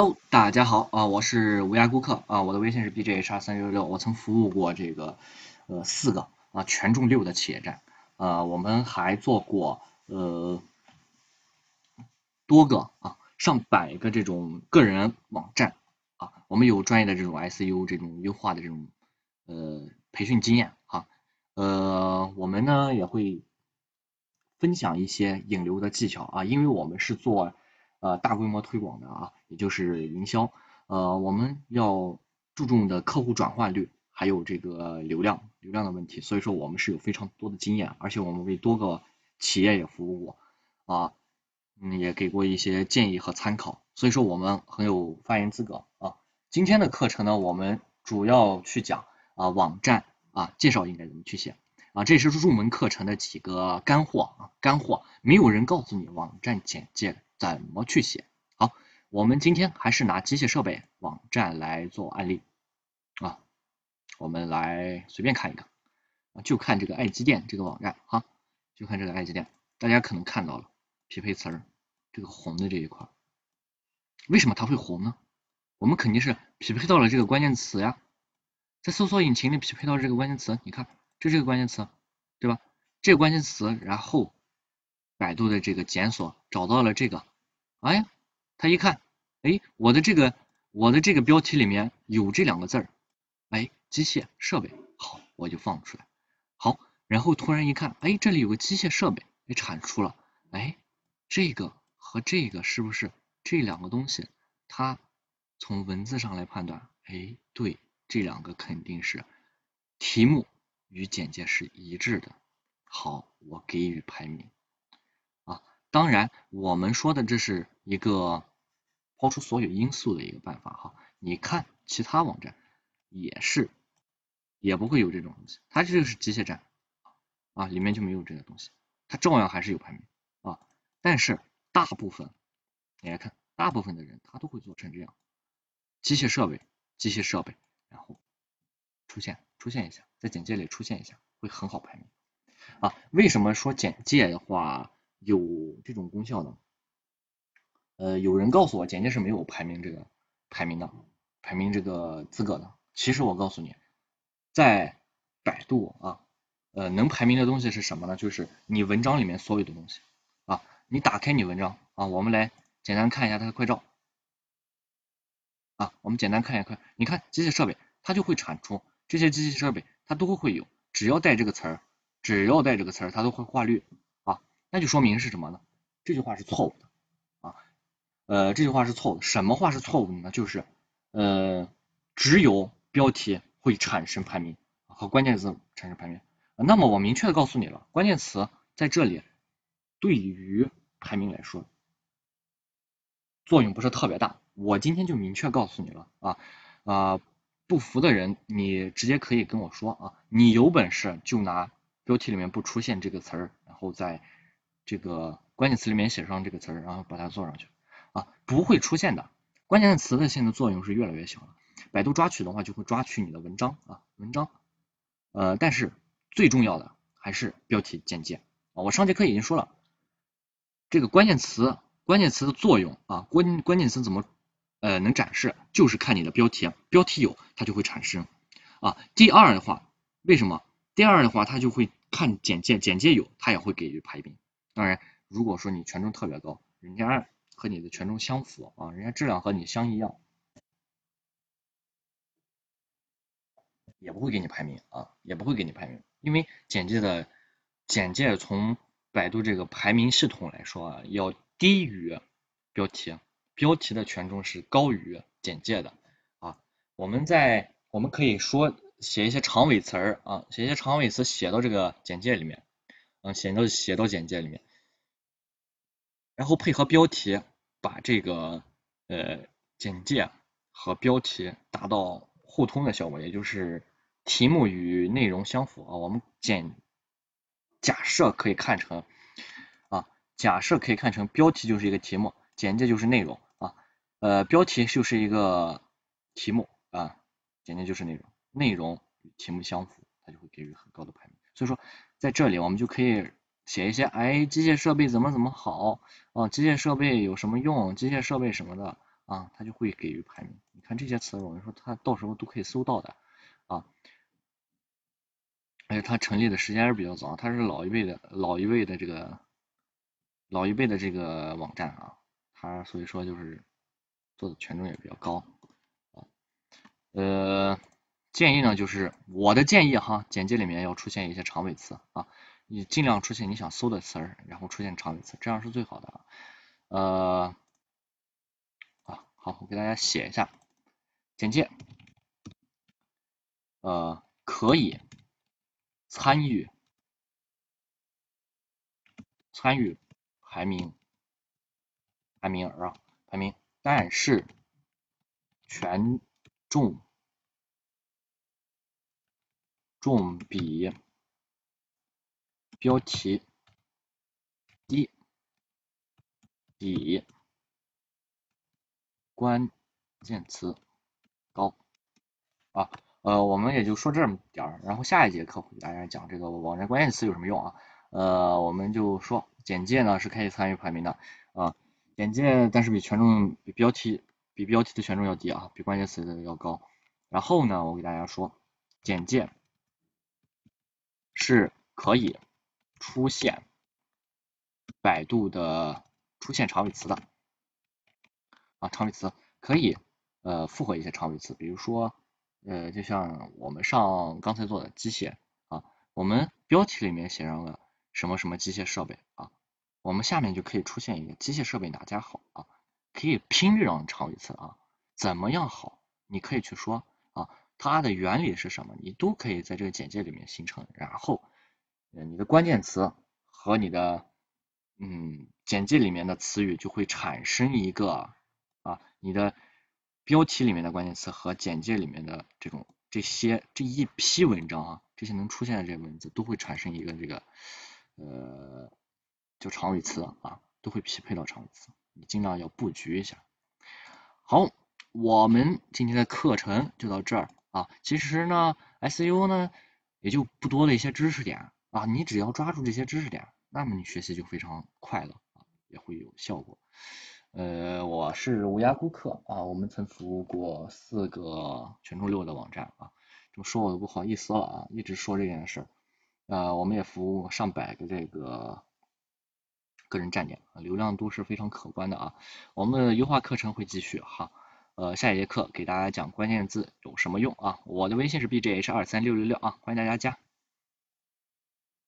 Hello，大家好啊，我是无涯顾客啊，我的微信是 bjhr 三六六，我曾服务过这个呃四个啊权重六的企业站，呃，我们还做过呃多个啊上百个这种个人网站啊，我们有专业的这种 SEO 这种优化的这种呃培训经验哈，呃，我们呢也会分享一些引流的技巧啊，因为我们是做。呃，大规模推广的啊，也就是营销，呃，我们要注重的客户转化率，还有这个流量，流量的问题，所以说我们是有非常多的经验，而且我们为多个企业也服务过，啊，嗯，也给过一些建议和参考，所以说我们很有发言资格啊。今天的课程呢，我们主要去讲啊网站啊介绍应该怎么去写。啊，这是入门课程的几个干货啊，干货，没有人告诉你网站简介。怎么去写？好，我们今天还是拿机械设备网站来做案例啊。我们来随便看一个啊，就看这个爱机电这个网站哈，就看这个爱机电，大家可能看到了匹配词儿这个红的这一块，为什么它会红呢？我们肯定是匹配到了这个关键词呀，在搜索引擎里匹配到这个关键词，你看就这个关键词，对吧？这个关键词，然后百度的这个检索找到了这个。哎，他一看，哎，我的这个我的这个标题里面有这两个字儿，哎，机械设备，好，我就放出来，好，然后突然一看，哎，这里有个机械设备，哎，产出了，哎，这个和这个是不是这两个东西？它从文字上来判断，哎，对，这两个肯定是题目与简介是一致的，好，我给予排名啊。当然，我们说的这是一个抛出所有因素的一个办法哈。你看其他网站也是，也不会有这种东西。它这个是机械站啊，里面就没有这个东西，它照样还是有排名啊。但是大部分，你来看，大部分的人他都会做成这样，机械设备、机械设备，然后出现出现一下，在简介里出现一下，会很好排名啊。为什么说简介的话？有这种功效呢，呃，有人告诉我简介是没有排名这个排名的，排名这个资格的。其实我告诉你，在百度啊，呃，能排名的东西是什么呢？就是你文章里面所有的东西啊，你打开你文章啊，我们来简单看一下它的快照啊，我们简单看一看，你看机械设备，它就会产出这些机器设备，它都会有，只要带这个词儿，只要带这个词儿，它都会画绿啊。那就说明是什么呢？这句话是错误的啊，呃，这句话是错误的。什么话是错误的呢？就是呃，只有标题会产生排名和关键词产生排名。那么我明确的告诉你了，关键词在这里对于排名来说作用不是特别大。我今天就明确告诉你了啊啊，不服的人你直接可以跟我说啊，你有本事就拿标题里面不出现这个词儿，然后在。这个关键词里面写上这个词儿，然后把它做上去啊，不会出现的。关键词的现在作用是越来越小了。百度抓取的话就会抓取你的文章啊，文章。呃，但是最重要的还是标题简介啊。我上节课已经说了，这个关键词关键词的作用啊，关关键词怎么呃能展示，就是看你的标题，标题有它就会产生啊。第二的话，为什么？第二的话，它就会看简介，简介有它也会给予排名。当然，如果说你权重特别高，人家和你的权重相符啊，人家质量和你相一样，也不会给你排名啊，也不会给你排名，因为简介的简介从百度这个排名系统来说啊，要低于标题，标题的权重是高于简介的啊。我们在我们可以说写一些长尾词儿啊，写一些长尾词写到这个简介里面。嗯，写到写到简介里面，然后配合标题，把这个呃简介和标题达到互通的效果，也就是题目与内容相符啊。我们简假设可以看成啊，假设可以看成标题就是一个题目，简介就是内容。呃，标题就是一个题目啊，简介就是内容，内容与题目相符，它就会给予很高的排名。所以说。在这里，我们就可以写一些，哎，机械设备怎么怎么好，啊，机械设备有什么用，机械设备什么的，啊，它就会给予排名。你看这些词，我们说它到时候都可以搜到的啊。而且它成立的时间是比较早，它是老一辈的老一辈的这个老一辈的这个网站啊，它所以说就是做的权重也比较高啊。呃，建议呢就是我的建议哈，简介里面要出现一些长尾词啊。你尽量出现你想搜的词儿，然后出现长尾词，这样是最好的啊。呃，啊，好，我给大家写一下简介。呃，可以参与参与排名排名啊排名，但是权重重比。标题低比关键词高啊，呃，我们也就说这么点儿，然后下一节课给大家讲这个网站关键词有什么用啊？呃，我们就说简介呢是可以参与排名的啊，简介但是比权重比标题比标题的权重要低啊，比关键词的要高。然后呢，我给大家说简介是可以。出现百度的出现长尾词的啊，长尾词可以呃复合一些长尾词，比如说呃就像我们上刚才做的机械啊，我们标题里面写上了什么什么机械设备啊，我们下面就可以出现一个机械设备哪家好啊，可以拼这种长尾词啊，怎么样好？你可以去说啊，它的原理是什么？你都可以在这个简介里面形成，然后。你的关键词和你的嗯简介里面的词语就会产生一个啊，你的标题里面的关键词和简介里面的这种这些这一批文章啊，这些能出现的这些文字都会产生一个这个呃就长尾词啊，都会匹配到长尾词，你尽量要布局一下。好，我们今天的课程就到这儿啊。其实呢，SEO 呢也就不多的一些知识点。啊，你只要抓住这些知识点，那么你学习就非常快乐啊，也会有效果。呃，我是无涯顾客啊，我们曾服务过四个权重六的网站啊，这么说我都不好意思了啊，一直说这件事儿。呃，我们也服务上百个这个个人站点，流量都是非常可观的啊。我们的优化课程会继续哈，呃，下一节课给大家讲关键字有什么用啊？我的微信是 b j h 二三六六六啊，欢迎大家加。